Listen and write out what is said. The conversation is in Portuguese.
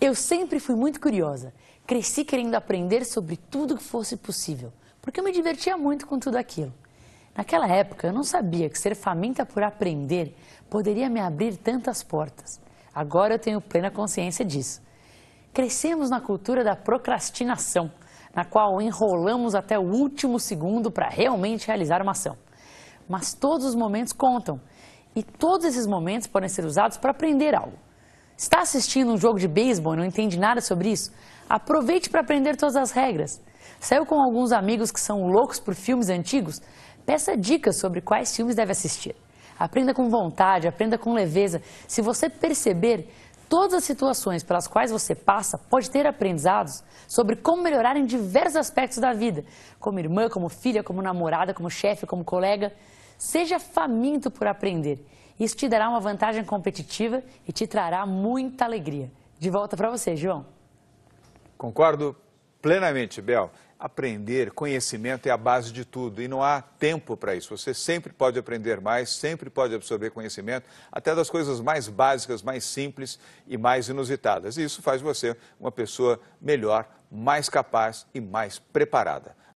Eu sempre fui muito curiosa. Cresci querendo aprender sobre tudo que fosse possível, porque eu me divertia muito com tudo aquilo. Naquela época, eu não sabia que ser faminta por aprender poderia me abrir tantas portas. Agora eu tenho plena consciência disso. Crescemos na cultura da procrastinação, na qual enrolamos até o último segundo para realmente realizar uma ação. Mas todos os momentos contam, e todos esses momentos podem ser usados para aprender algo. Está assistindo um jogo de beisebol e não entende nada sobre isso? Aproveite para aprender todas as regras. Saiu com alguns amigos que são loucos por filmes antigos? Peça dicas sobre quais filmes deve assistir. Aprenda com vontade, aprenda com leveza. Se você perceber, todas as situações pelas quais você passa pode ter aprendizados sobre como melhorar em diversos aspectos da vida, como irmã, como filha, como namorada, como chefe, como colega. Seja faminto por aprender. Isso te dará uma vantagem competitiva e te trará muita alegria. De volta para você, João. Concordo plenamente, Bel. Aprender, conhecimento é a base de tudo e não há tempo para isso. Você sempre pode aprender mais, sempre pode absorver conhecimento, até das coisas mais básicas, mais simples e mais inusitadas. E isso faz você uma pessoa melhor, mais capaz e mais preparada.